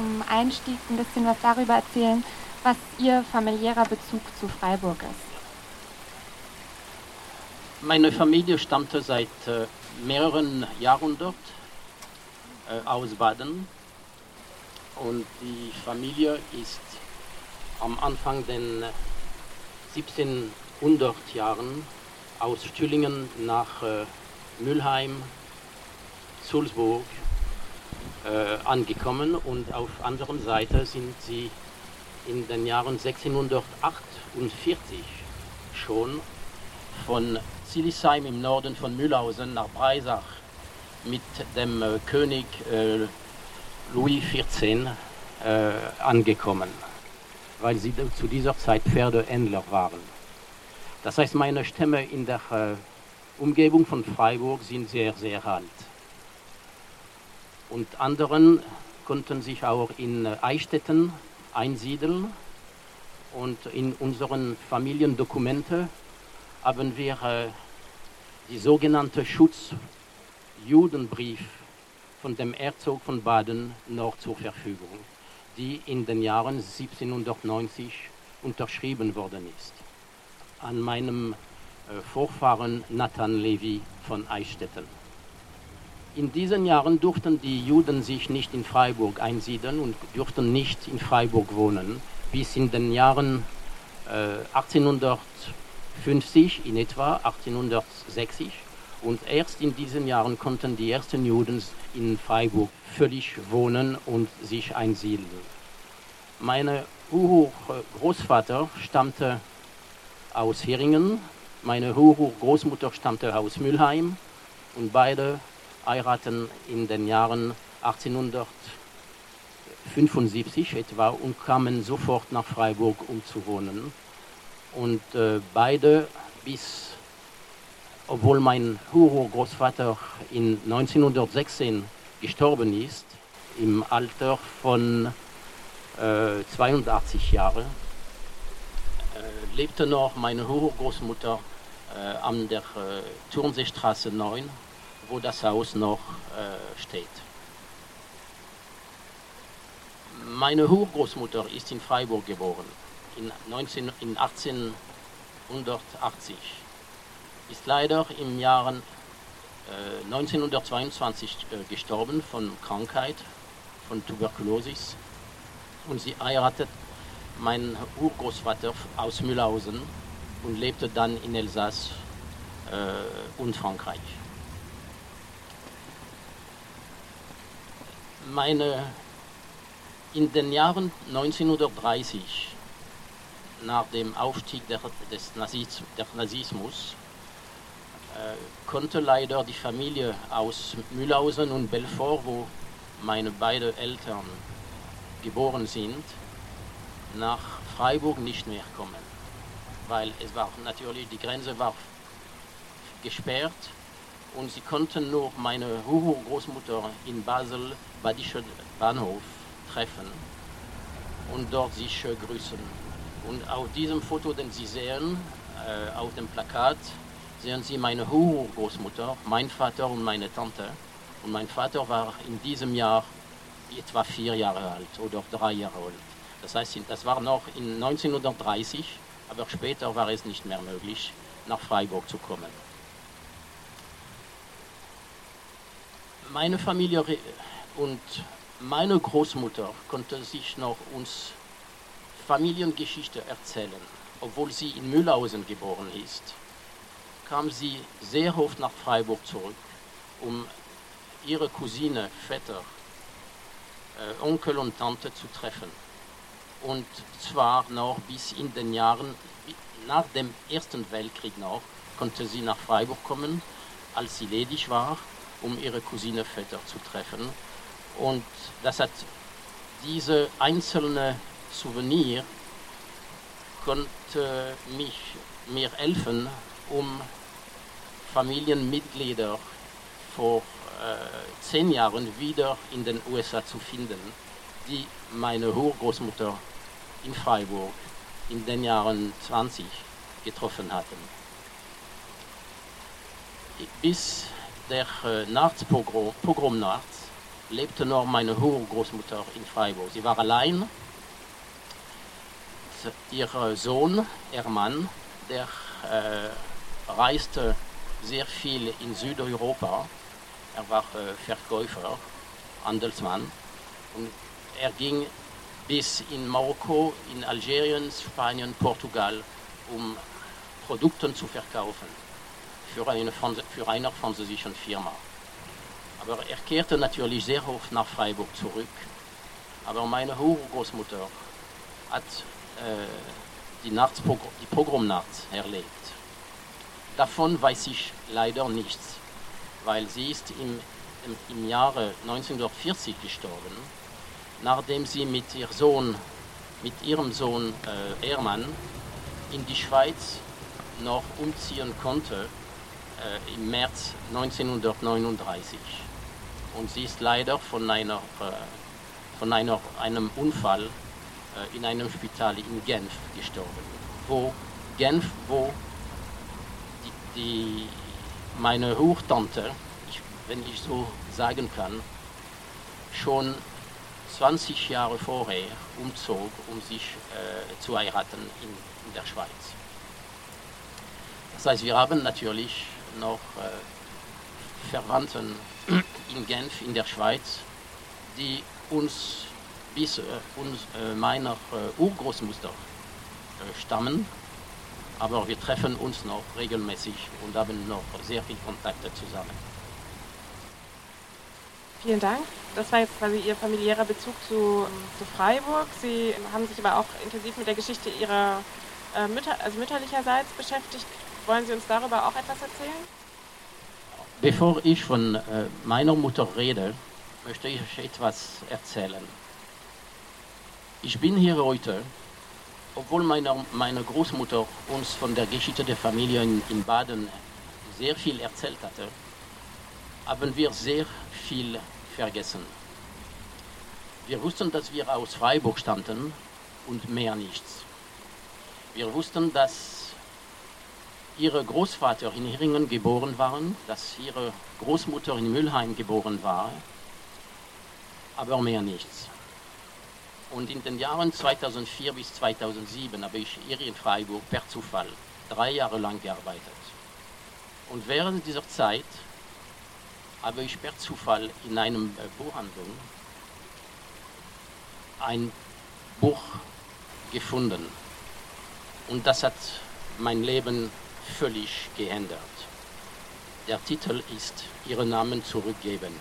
zum Einstieg ein bisschen was darüber erzählen, was Ihr familiärer Bezug zu Freiburg ist. Meine Familie stammte seit äh, mehreren Jahrhunderten äh, aus Baden und die Familie ist am Anfang den 1700 Jahren aus Stühlingen nach äh, Mülheim, Sulzburg äh, angekommen und auf anderer Seite sind sie in den Jahren 1648 schon von Silisheim im Norden von Mühlhausen nach Breisach mit dem äh, König äh, Louis XIV äh, angekommen, weil sie zu dieser Zeit Pferdehändler waren. Das heißt, meine Stämme in der äh, Umgebung von Freiburg sind sehr, sehr alt. Und anderen konnten sich auch in äh, Eichstätten einsiedeln. Und in unseren Familiendokumenten haben wir äh, die sogenannte Schutzjudenbrief von dem Herzog von Baden noch zur Verfügung, die in den Jahren 1790 unterschrieben worden ist. An meinem äh, Vorfahren Nathan Levi von Eichstätten. In diesen Jahren durften die Juden sich nicht in Freiburg einsiedeln und durften nicht in Freiburg wohnen, bis in den Jahren äh, 1850 in etwa, 1860. Und erst in diesen Jahren konnten die ersten Juden in Freiburg völlig wohnen und sich einsiedeln. Mein Urgroßvater stammte aus Heringen, meine Urgroßmutter stammte aus Mülheim und beide heiraten in den Jahren 1875 etwa und kamen sofort nach Freiburg, um zu wohnen. Und äh, beide bis obwohl mein Urgroßvater in 1916 gestorben ist, im Alter von äh, 82 Jahren, äh, lebte noch meine Urgroßmutter äh, an der äh, Turmseestraße 9, wo das Haus noch äh, steht. Meine Urgroßmutter ist in Freiburg geboren, in, 19, in 1880 ist leider im Jahr äh, 1922 äh, gestorben von Krankheit, von Tuberkulosis. Und sie heiratet meinen Urgroßvater aus Mühlhausen und lebte dann in Elsass äh, und Frankreich. Meine, in den Jahren 1930, nach dem Aufstieg der, des Nazis, der Nazismus, äh, konnte leider die Familie aus Mühlhausen und Belfort, wo meine beiden Eltern geboren sind, nach Freiburg nicht mehr kommen, weil es war natürlich die Grenze war gesperrt und sie konnten nur meine Großmutter in Basel Badischer Bahnhof treffen und dort sich grüßen. Und auf diesem Foto, den Sie sehen, äh, auf dem Plakat, sehen Sie meine Großmutter, mein Vater und meine Tante. Und mein Vater war in diesem Jahr etwa vier Jahre alt oder drei Jahre alt. Das heißt, das war noch in 1930, aber später war es nicht mehr möglich, nach Freiburg zu kommen. Meine Familie und meine Großmutter konnte sich noch uns Familiengeschichte erzählen, obwohl sie in Mühlhausen geboren ist kam sie sehr oft nach Freiburg zurück, um ihre Cousine, Vetter, äh, Onkel und Tante zu treffen. Und zwar noch bis in den Jahren nach dem Ersten Weltkrieg noch, konnte sie nach Freiburg kommen, als sie ledig war, um ihre Cousine Vetter zu treffen. Und das hat diese einzelne Souvenir konnte mich mir helfen, um Familienmitglieder vor äh, zehn Jahren wieder in den USA zu finden, die meine Urgroßmutter in Freiburg in den Jahren 20 getroffen hatten. Bis der äh, Nachtspogrom, Pogromnacht lebte nur meine Urgroßmutter in Freiburg. Sie war allein. Ihr Sohn, ihr Mann, der äh, reiste sehr viel in Südeuropa. Er war äh, Verkäufer, Handelsmann. Und er ging bis in Marokko, in Algerien, Spanien, Portugal, um Produkte zu verkaufen für eine, für eine französische Firma. Aber er kehrte natürlich sehr oft nach Freiburg zurück. Aber meine Urgroßmutter hat äh, die, die Pogromnacht erlebt. Davon weiß ich leider nichts, weil sie ist im, im, im Jahre 1940 gestorben, nachdem sie mit, ihr Sohn, mit ihrem Sohn äh, Ehrmann in die Schweiz noch umziehen konnte äh, im März 1939. Und sie ist leider von, einer, äh, von einer, einem Unfall äh, in einem Spital in Genf gestorben. Wo Genf, wo die, die meine Hochtante, ich, wenn ich so sagen kann, schon 20 Jahre vorher umzog, um sich äh, zu heiraten in, in, der Schweiz. Das heißt, wir haben natürlich noch äh, Verwandten in Genf in der Schweiz, die uns bis äh, uns, äh, meiner äh, Urgroßmutter äh, stammen. Aber wir treffen uns noch regelmäßig und haben noch sehr viele Kontakte zusammen. Vielen Dank. Das war jetzt quasi Ihr familiärer Bezug zu, zu Freiburg. Sie haben sich aber auch intensiv mit der Geschichte Ihrer äh, Mütter, also mütterlicherseits beschäftigt. Wollen Sie uns darüber auch etwas erzählen? Bevor ich von äh, meiner Mutter rede, möchte ich etwas erzählen. Ich bin hier heute, obwohl meine, meine Großmutter uns von der Geschichte der Familie in, in Baden sehr viel erzählt hatte, haben wir sehr viel vergessen. Wir wussten, dass wir aus Freiburg stammten und mehr nichts. Wir wussten, dass ihre Großvater in Heringen geboren waren, dass ihre Großmutter in Mülheim geboren war, aber mehr nichts. Und in den Jahren 2004 bis 2007 habe ich hier in Freiburg per Zufall drei Jahre lang gearbeitet. Und während dieser Zeit habe ich per Zufall in einem Buchhandlung ein Buch gefunden. Und das hat mein Leben völlig geändert. Der Titel ist Ihren Namen zurückgeben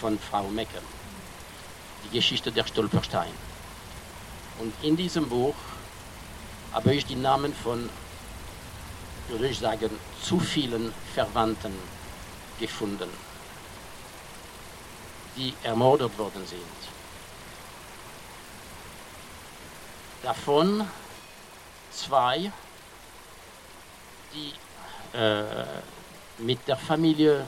von Frau Meckel. Die Geschichte der Stolperstein. Und in diesem Buch habe ich die Namen von, würde ich sagen, zu vielen Verwandten gefunden, die ermordet worden sind. Davon zwei die äh, mit der Familie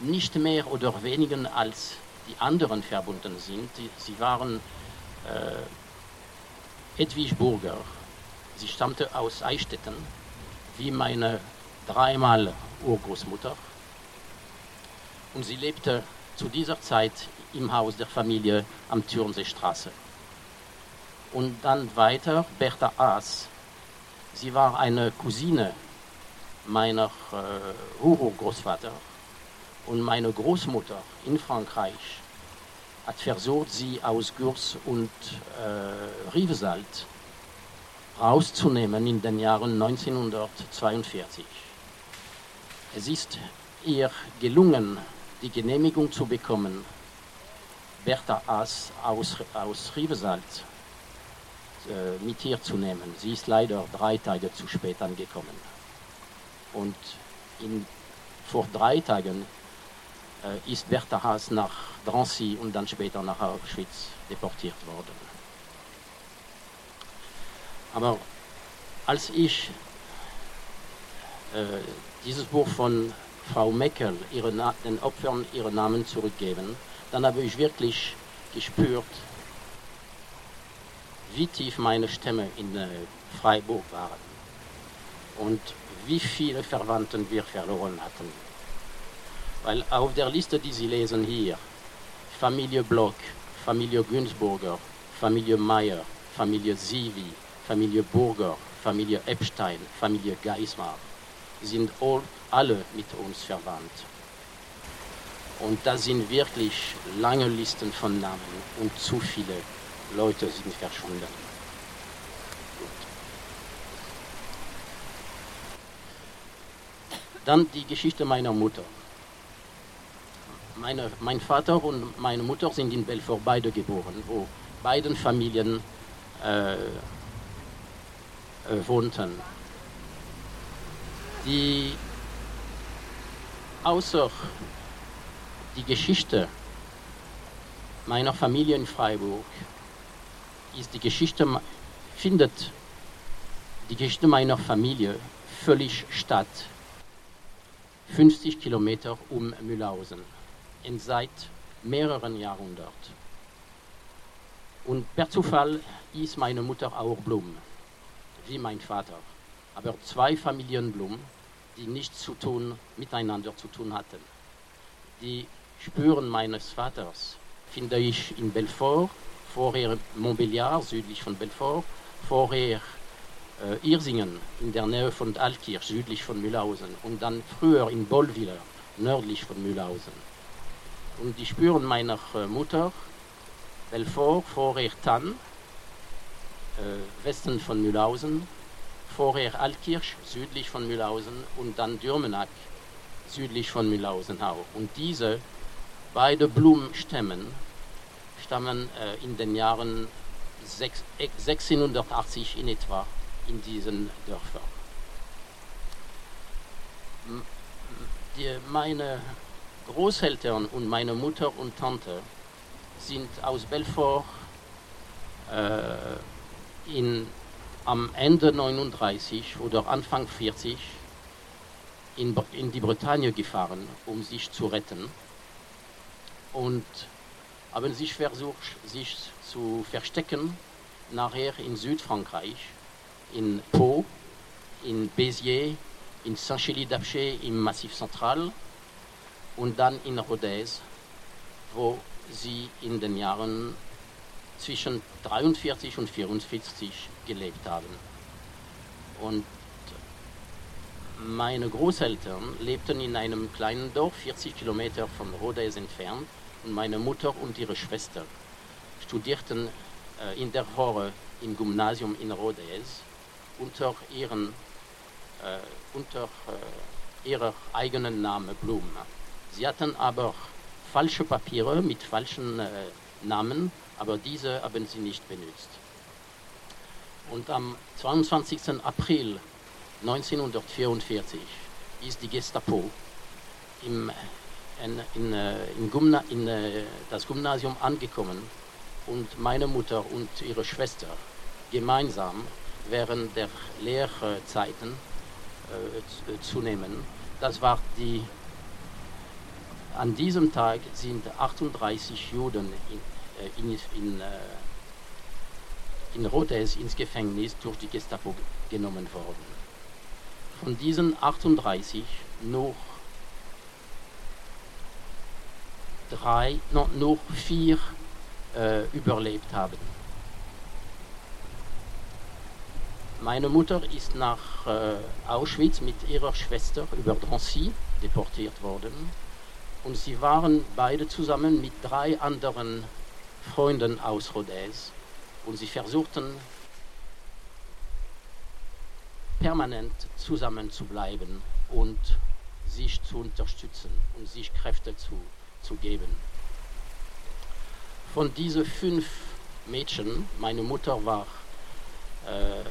nicht mehr oder weniger als die anderen verbunden sind. Sie waren äh, Edwig Burger. Sie stammte aus Eichstätten, wie meine dreimal Urgroßmutter. Und sie lebte zu dieser Zeit im Haus der Familie am Türmseestraße. Und dann weiter Bertha Aas. Sie war eine Cousine meiner äh, Urgroßvater und meine Großmutter in Frankreich hat versucht, sie aus Gürs und äh, Rivesalt rauszunehmen in den Jahren 1942. Es ist ihr gelungen, die Genehmigung zu bekommen, Bertha Aas aus, aus Rivesalt äh, mit ihr zu nehmen. Sie ist leider drei Tage zu spät angekommen. Und in, vor drei Tagen äh, ist Bertha Haas nach Drancy und dann später nach Auschwitz deportiert worden. Aber als ich äh, dieses Buch von Frau Meckel, ihre, den Opfern ihre Namen zurückgeben, dann habe ich wirklich gespürt, wie tief meine Stämme in äh, Freiburg waren. Und wie viele Verwandten wir verloren hatten. Weil auf der Liste, die Sie lesen hier, Familie Block, Familie Günzburger, Familie Meyer, Familie Sivi, Familie Burger, Familie Epstein, Familie Geismar sind all, alle mit uns verwandt. Und das sind wirklich lange Listen von Namen und zu viele Leute sind verschwunden. Dann die Geschichte meiner Mutter. Meine, mein Vater und meine Mutter sind in Belfort beide geboren, wo beiden Familien äh, äh, wohnten. Die außer die Geschichte meiner Familie in Freiburg ist die Geschichte findet die Geschichte meiner Familie völlig statt 50 Kilometer um Mühlhausen in seit mehreren Jahrhunderten. Und per Zufall ist meine Mutter auch Blum, wie mein Vater. Aber zwei Familienblumen, die nichts zu tun, miteinander zu tun hatten. Die Spuren meines Vaters finde ich in Belfort, vorher Montbéliard, südlich von Belfort, vorher äh, Irsingen in der Nähe von Altkirch, südlich von Mühlhausen und dann früher in Bollwiller, nördlich von Mühlhausen. Und die Spuren meiner äh, Mutter, Belfort, vorher Tann, äh, Westen von Mühlhausen, vorher Altkirch, südlich von Mühlhausen und dann Dürmenack, südlich von Mühlhausen auch. Und diese beiden Blumenstämmen stammen äh, in den Jahren 6, 1680 in etwa in diesen Dörfern. Die, meine Großeltern und meine Mutter und Tante sind aus Belfort äh, in, am Ende 39 oder Anfang 40 in, in die Bretagne gefahren, um sich zu retten. Und haben sich versucht, sich zu verstecken, nachher in Südfrankreich in Pau, in Béziers, in Saint-Chély-d'Apcher im Massif Central und dann in Rodez, wo sie in den Jahren zwischen 43 und 44 gelebt haben. Und meine Großeltern lebten in einem kleinen Dorf, 40 Kilometer von Rodez entfernt, und meine Mutter und ihre Schwester studierten äh, in der Woche im Gymnasium in Rodez unter, ihren, äh, unter äh, ihrer eigenen Namen Blum. Sie hatten aber falsche Papiere mit falschen äh, Namen, aber diese haben sie nicht benutzt. Und am 22. April 1944 ist die Gestapo im, in, in, äh, in, Gymna, in äh, das Gymnasium angekommen und meine Mutter und ihre Schwester gemeinsam während der Lehrzeiten äh, zu nehmen. Das war die, an diesem Tag sind 38 Juden in, äh, in, in, äh, in Rodez ins Gefängnis durch die Gestapo genommen worden. Von diesen 38 nur drei, no, nur vier äh, überlebt haben. Meine Mutter ist nach äh, Auschwitz mit ihrer Schwester über Drancy deportiert worden. Und sie waren beide zusammen mit drei anderen Freunden aus Rodez. Und sie versuchten permanent zusammen zu bleiben und sich zu unterstützen und sich Kräfte zu, zu geben. Von diesen fünf Mädchen, meine Mutter war äh,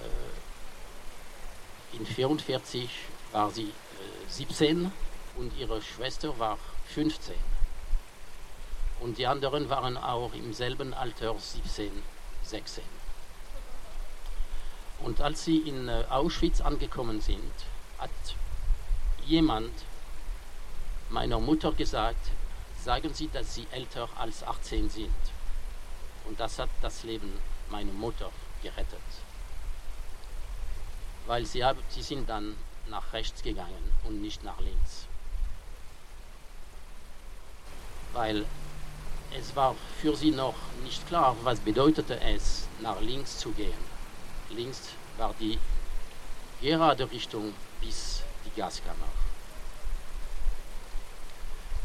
in 1944 war sie äh, 17 und ihre Schwester war 15. Und die anderen waren auch im selben Alter 17, 16. Und als sie in äh, Auschwitz angekommen sind, hat jemand meiner Mutter gesagt, sagen Sie, dass Sie älter als 18 sind. Und das hat das Leben meiner Mutter gerettet weil sie, haben, sie sind dann nach rechts gegangen und nicht nach links. Weil es war für sie noch nicht klar, was bedeutete es, nach links zu gehen. Links war die gerade Richtung bis die Gaskammer.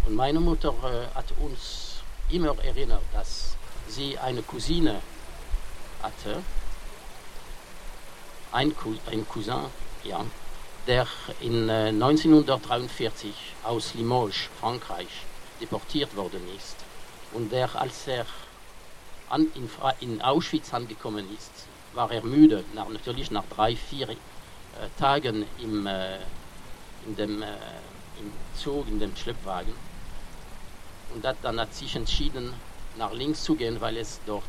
Und meine Mutter äh, hat uns immer erinnert, dass sie eine Cousine hatte, ein, ein Cousin, ja, der in äh, 1943 aus Limoges, Frankreich, deportiert worden ist und der, als er an, in, in, Auschwitz angekommen ist, war er müde, nach, natürlich nach drei, vier äh, Tagen im, äh, in dem, äh, im Zug, in dem Schleppwagen. Und hat, dann hat sich entschieden, nach links zu gehen, weil es dort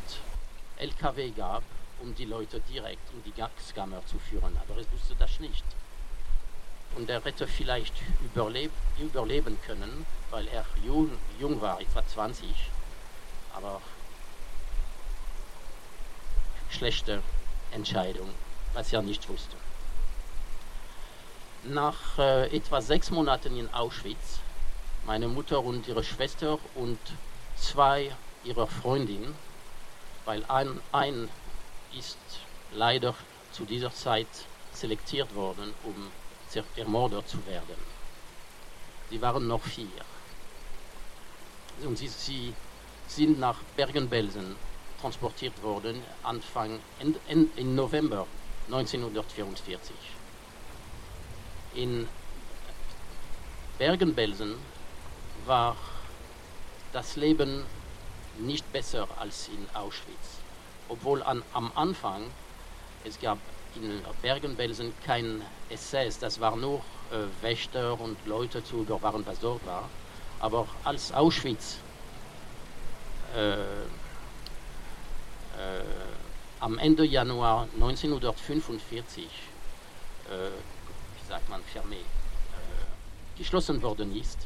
LKW gab, um die Leute direkt in die Gaskammer zu führen. Aber er wusste das nicht. Und er hätte vielleicht überleb überleben können, weil er jung, jung war, etwa 20 aber schlechte Entscheidung, was er nicht wusste. Nach äh, etwa sechs Monaten in Auschwitz, meine Mutter und ihre Schwester und zwei ihrer Freundinnen, weil ein, ein ist leider zu dieser Zeit selektiert worden, um ermordet zu werden. Sie waren noch vier. Und sie, sie sind nach Bergen-Belsen transportiert worden, Anfang in, in, in November 1944. In Bergen-Belsen war das Leben nicht besser als in Auschwitz, obwohl an, am Anfang es gab in Bergen-Belsen kein SS, das war nur äh, Wächter und Leute zu überwachen, was dort war. Aber als Auschwitz äh, äh, am Ende Januar 1945, äh, wie sagt man, fermé, geschlossen worden ist,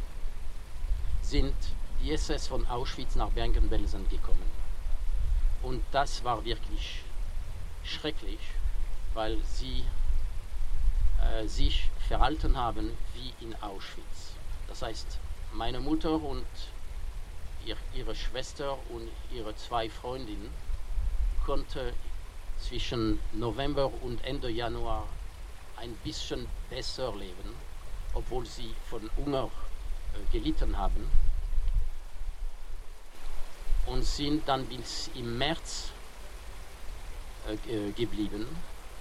sind die SS von Auschwitz nach Bergen-Belsen gekommen. Und das war wirklich schrecklich, weil sie äh, sich verhalten haben wie in Auschwitz. Das heißt, meine Mutter und ihr, ihre Schwester und ihre zwei Freundinnen konnte zwischen November und Ende Januar ein bisschen besser leben, obwohl sie von Hunger äh, gelitten haben. Und sind dann bis im März äh, äh geblieben.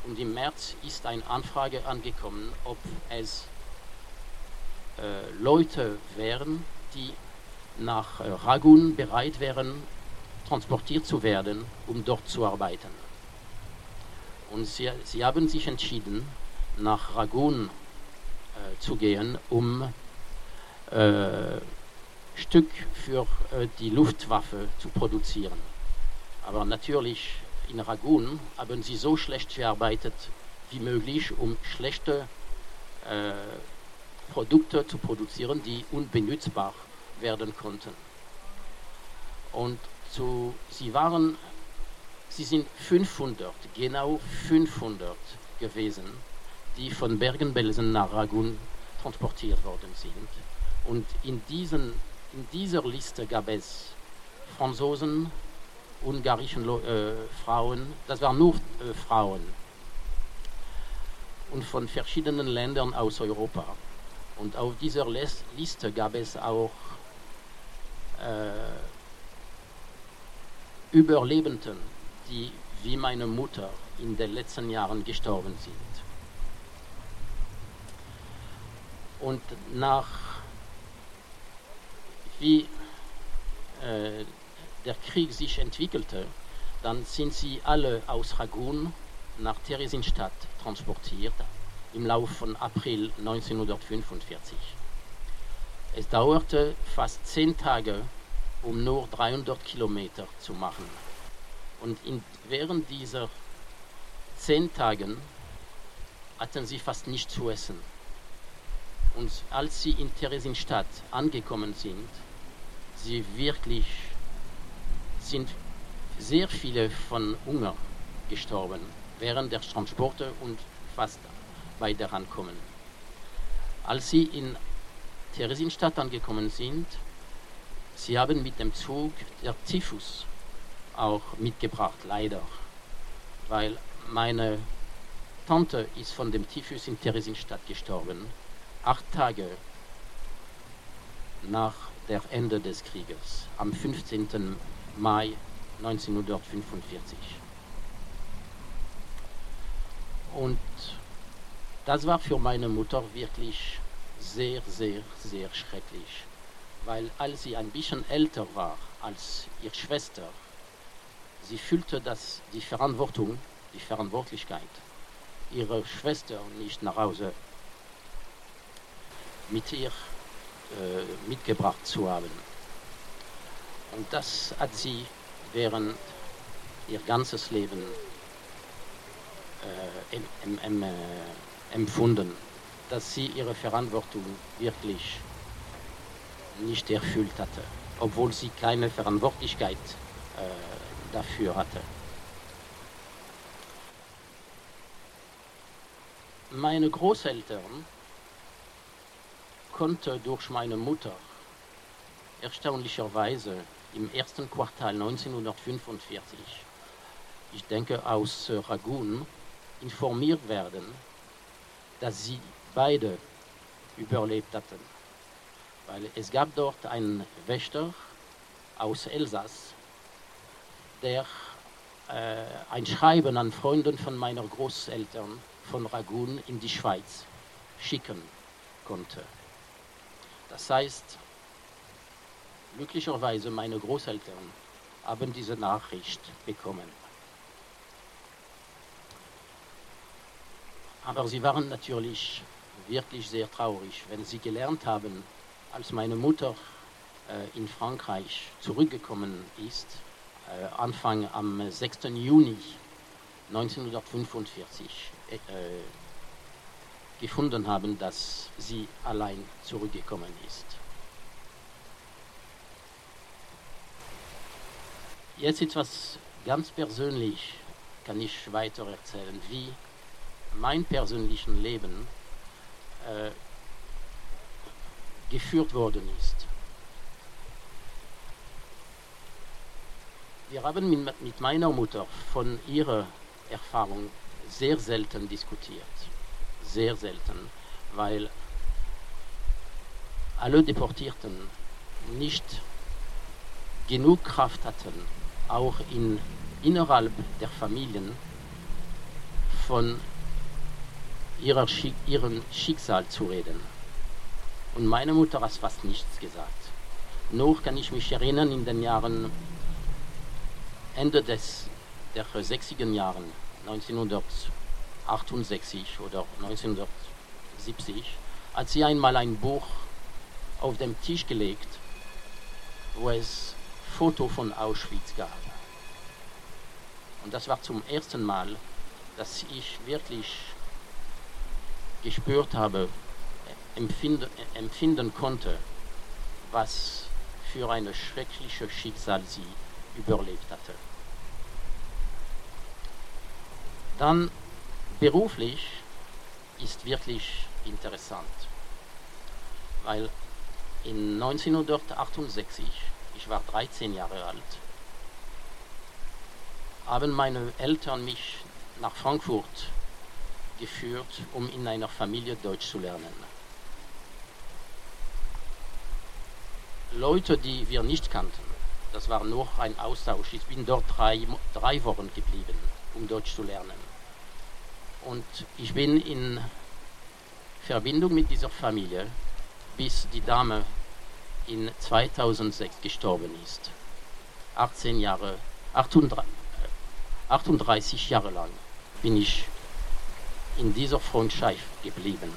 Und im März ist eine Anfrage angekommen, ob es äh, Leute wären, die nach äh, Ragun bereit wären, transportiert zu werden, um dort zu arbeiten. Und sie, sie haben sich entschieden, nach Ragun äh, zu gehen, um äh, Stück für äh, die Luftwaffe zu produzieren. Aber natürlich in Ragun haben sie so schlecht gearbeitet wie möglich, um schlechte äh, Produkte zu produzieren, die unbenutzbar werden konnten. Und zu, sie waren, sie sind 500, genau 500 gewesen, die von Bergen-Belsen nach Ragun transportiert worden sind. Und in, diesen, in dieser Liste gab es Franzosen, ungarischen äh, Frauen, das waren nur äh, Frauen und von verschiedenen Ländern aus Europa. Und auf dieser Liste gab es auch äh, Überlebenden, die wie meine Mutter in den letzten Jahren gestorben sind. Und nach wie äh, der Krieg sich entwickelte, dann sind sie alle aus Ragun nach Theresienstadt transportiert im Laufe von April 1945. Es dauerte fast zehn Tage, um nur 300 Kilometer zu machen. Und in, während dieser zehn Tagen hatten sie fast nichts zu essen. Und als sie in Theresienstadt angekommen sind, sie wirklich sind sehr viele von Hunger gestorben während der Transporte und fast bei der Ankommen. Als sie in Theresienstadt angekommen sind, Sie haben mit dem Zug der Typhus auch mitgebracht, leider, weil meine Tante ist von dem Typhus in Theresienstadt gestorben, acht Tage nach der Ende des Krieges, am 15. Mai 1945. Und das war für meine Mutter wirklich sehr, sehr, sehr schrecklich, weil als sie ein bisschen älter war als ihre Schwester, sie fühlte dass die Verantwortung, die Verantwortlichkeit, ihre Schwester nicht nach Hause mit ihr mitgebracht zu haben. Und das hat sie während ihr ganzes Leben äh, em, em, em, äh, empfunden, dass sie ihre Verantwortung wirklich nicht erfüllt hatte, obwohl sie keine Verantwortlichkeit äh, dafür hatte. Meine Großeltern konnten durch meine Mutter erstaunlicherweise im ersten Quartal 1945, ich denke aus Ragun, informiert werden, dass sie beide überlebt hatten. Weil es gab dort einen Wächter aus Elsass, der äh, ein Schreiben an Freunde von meiner Großeltern von Ragun in die Schweiz schicken konnte. Das heißt, glücklicherweise meine Großeltern haben diese Nachricht bekommen. Aber sie waren natürlich wirklich sehr traurig, wenn sie gelernt haben, als meine Mutter äh, in Frankreich zurückgekommen ist, äh, Anfang am 6. Juni 1945, äh, gefunden haben, dass sie allein zurückgekommen ist. Jetzt etwas ganz persönlich kann ich weiter erzählen, wie mein persönliches Leben äh, geführt worden ist. Wir haben mit, mit meiner Mutter von ihrer Erfahrung sehr selten diskutiert. Sehr selten, weil alle Deportierten nicht genug Kraft hatten, auch in, innerhalb der Familien von ihrer, ihrem Schicksal zu reden. Und meine Mutter hat fast nichts gesagt. Nur kann ich mich erinnern, in den Jahren, Ende des, der 60er Jahren, 1968 oder 1970, hat sie einmal ein Buch auf dem Tisch gelegt, wo es Foto von Auschwitz gab. Und das war zum ersten Mal, dass ich wirklich gespürt habe, empfinden, empfinden konnte, was für ein schreckliches Schicksal sie überlebt hatte. Dann beruflich ist wirklich interessant, weil in 1968, ich war 13 Jahre alt, haben meine Eltern mich nach Frankfurt geführt, um in einer Familie Deutsch zu lernen. Leute, die wir nicht kannten, das war nur ein Austausch. Ich bin dort drei, drei Wochen geblieben, um Deutsch zu lernen. Und ich bin in Verbindung mit dieser Familie, bis die Dame in 2006 gestorben ist. 18 Jahre, 38, 38 Jahre lang bin ich in dieser Freundschaft geblieben.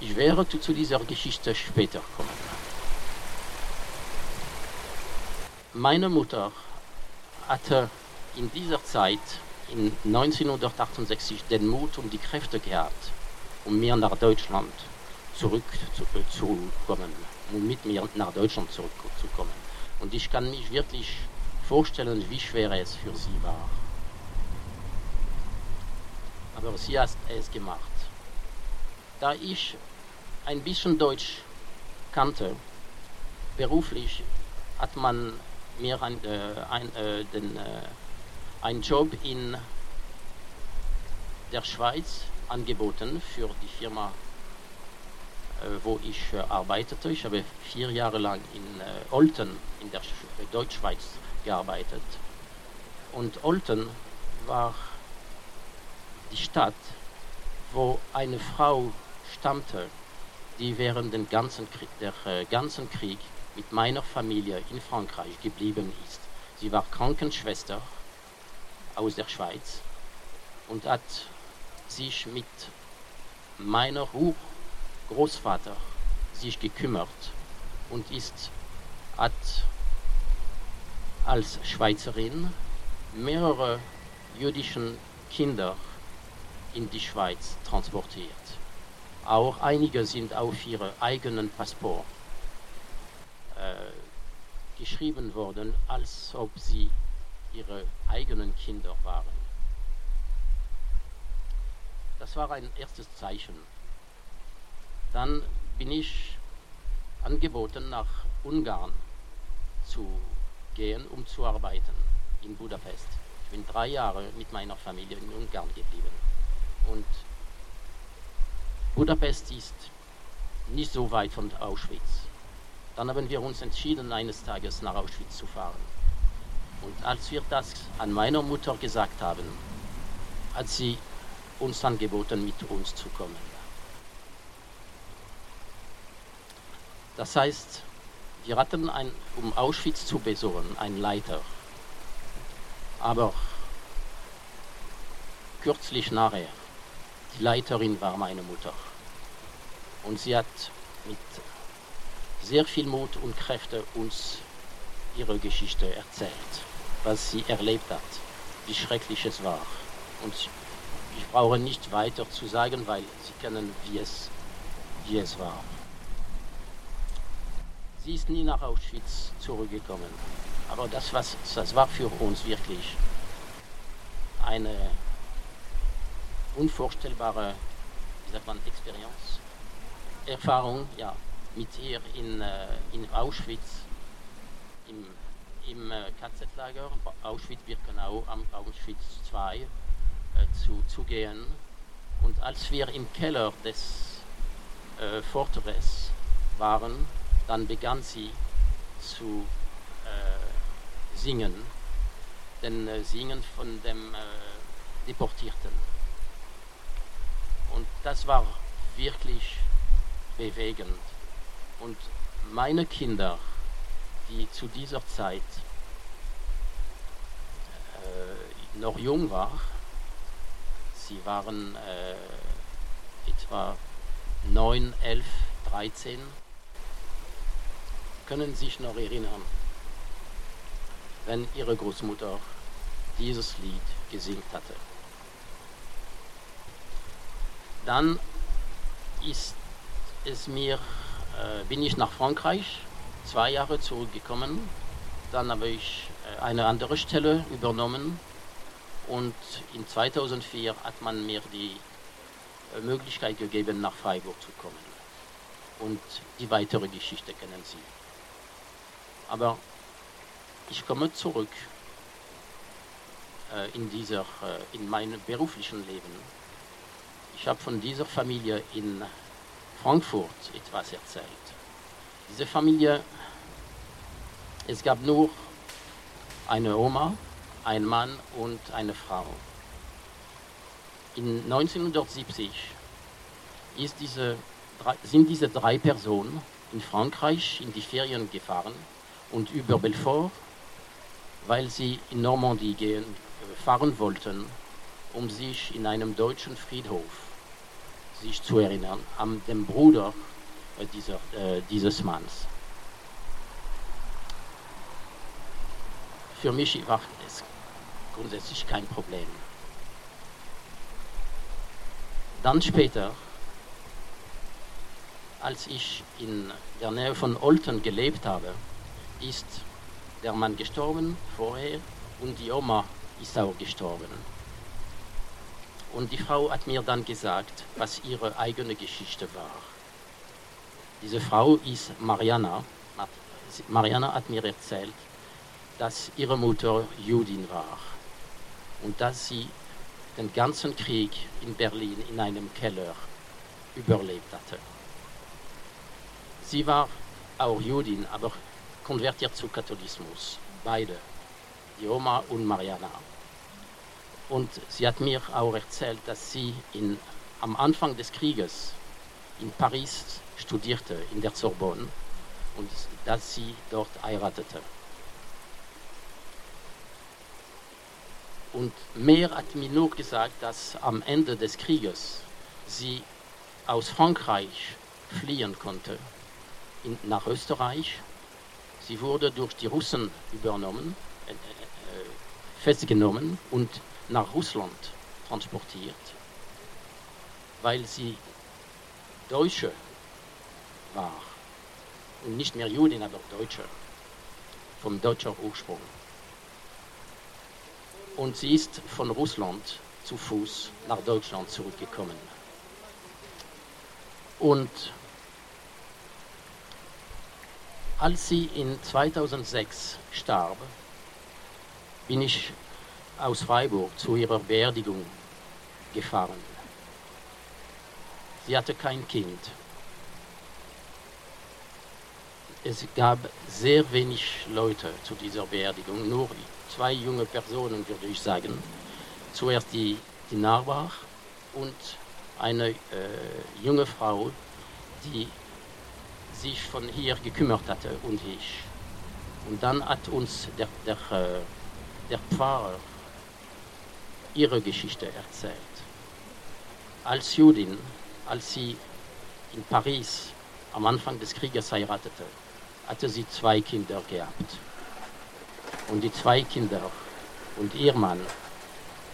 Ich werde zu dieser Geschichte später kommen. Meine Mutter hatte in dieser Zeit, in 1968, den Mut und die Kräfte gehabt, um mir nach Deutschland zurückzukommen, um mit mir nach Deutschland zurückzukommen. Und ich kann mich wirklich vorstellen, wie schwer es für sie war aber sie hat es gemacht. Da ich ein bisschen Deutsch kannte. Beruflich hat man mir ein, äh, ein, äh, den, äh, einen Job in der Schweiz angeboten für die Firma, äh, wo ich äh, arbeitete. Ich habe vier Jahre lang in äh, Olten in der Sch Deutschschweiz gearbeitet. Und Olten war die Stadt, wo eine Frau stammte, die während den ganzen Krieg, der ganzen Krieg mit meiner Familie in Frankreich geblieben ist. Sie war Krankenschwester aus der Schweiz und hat sich mit meiner Urgroßvater sich gekümmert und ist hat als Schweizerin mehrere jüdischen Kinder in die Schweiz transportiert. Auch einige sind auf ihre eigenen Passport äh, geschrieben worden, als ob sie ihre eigenen Kinder waren. Das war ein erstes Zeichen. Dann bin ich angeboten, nach Ungarn zu gehen, um zu arbeiten in Budapest. Ich bin drei Jahre mit meiner Familie in Ungarn geblieben. Und Budapest ist nicht so weit von Auschwitz. Dann haben wir uns entschieden, eines Tages nach Auschwitz zu fahren. Und als wir das an meiner Mutter gesagt haben, hat sie uns angeboten, mit uns zu kommen. Das heißt, wir hatten, ein, um Auschwitz zu besuchen, einen Leiter. Aber kürzlich nachher, die Leiterin war meine Mutter. Und sie hat mit sehr viel Mut und Kräfte uns ihre Geschichte erzählt, was sie erlebt hat, wie schrecklich es war. Und ich brauche nicht weiter zu sagen, weil Sie kennen, wie es, wie es war. Sie ist nie nach Auschwitz zurückgekommen. Aber das, was, das war für uns wirklich eine unvorstellbare, wie sagt man, Experience, Erfahrung, ja, mit ihr in, äh, in Auschwitz, im, im äh, KZ-Lager, Auschwitz-Birkenau, Auschwitz II, äh, zu, zu gehen. Und als wir im Keller des äh, Fortress waren, dann begann sie zu äh, singen, den äh, Singen von dem äh, Deportierten. Und das war wirklich bewegend. Und meine Kinder, die zu dieser Zeit äh, noch jung waren, Sie waren äh, etwa 9, 11, 13. Können sich noch erinnern, wenn Ihre Großmutter dieses Lied gesingt hatte. Dann ist es mir, äh, bin ich nach Frankreich zwei Jahre zurückgekommen. Dann habe ich äh, eine andere Stelle übernommen und in 2004 hat man mir die äh, Möglichkeit gegeben, nach Freiburg zu kommen. Und die weitere Geschichte kennen Sie. Aber ich komme zurück äh, in, dieser, in meinem beruflichen Leben. Ich habe von dieser Familie in Frankfurt etwas erzählt. Diese Familie, es gab nur eine Oma, ein Mann und eine Frau. In 1970 diese, sind diese drei Personen in Frankreich in die Ferien gefahren und über Belfort, weil sie in Normandie gehen, fahren wollten, um sich in einem deutschen Friedhof sich zu erinnern an den Bruder dieser, äh, dieses Manns. Für mich war es grundsätzlich kein Problem. Dann später, als ich in der Nähe von Olten gelebt habe, ist der Mann gestorben vorher und die Oma ist auch gestorben. Und die Frau hat mir dann gesagt, was ihre eigene Geschichte war. Diese Frau ist Mariana. Mariana hat mir erzählt, dass ihre Mutter Judin war und dass sie den ganzen Krieg in Berlin in einem Keller überlebt hatte. Sie war auch Judin, aber konvertiert zu Katholismus. Beide, die Oma und Mariana. Und sie hat mir auch erzählt, dass sie in, am Anfang des Krieges in Paris studierte, in der Sorbonne, und dass sie dort heiratete. Und mehr hat mir nur gesagt, dass am Ende des Krieges sie aus Frankreich fliehen konnte in, nach Österreich. Sie wurde durch die Russen übernommen, äh, äh, festgenommen und nach Russland transportiert, weil sie Deutsche war. Und nicht mehr Judin, aber Deutsche, vom deutschen Ursprung. Und sie ist von Russland zu Fuß nach Deutschland zurückgekommen. Und als sie in 2006 starb, bin ich aus Freiburg zu ihrer Beerdigung gefahren. Sie hatte kein Kind. Es gab sehr wenig Leute zu dieser Beerdigung, nur zwei junge Personen, würde ich sagen. Zuerst die, die Nachbar und eine äh, junge Frau, die sich von hier gekümmert hatte und ich. Und dann hat uns der, der, äh, der Pfarrer ihre Geschichte erzählt. Als Judin, als sie in Paris am Anfang des Krieges heiratete, hatte sie zwei Kinder gehabt. Und die zwei Kinder und ihr Mann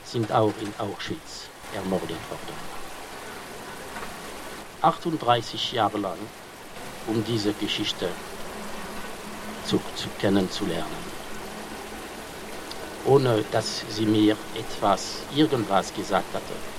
sind auch in Auschwitz ermordet worden. 38 Jahre lang, um diese Geschichte zu, zu kennenzulernen. Ohne dass sie mir etwas, irgendwas gesagt hatte.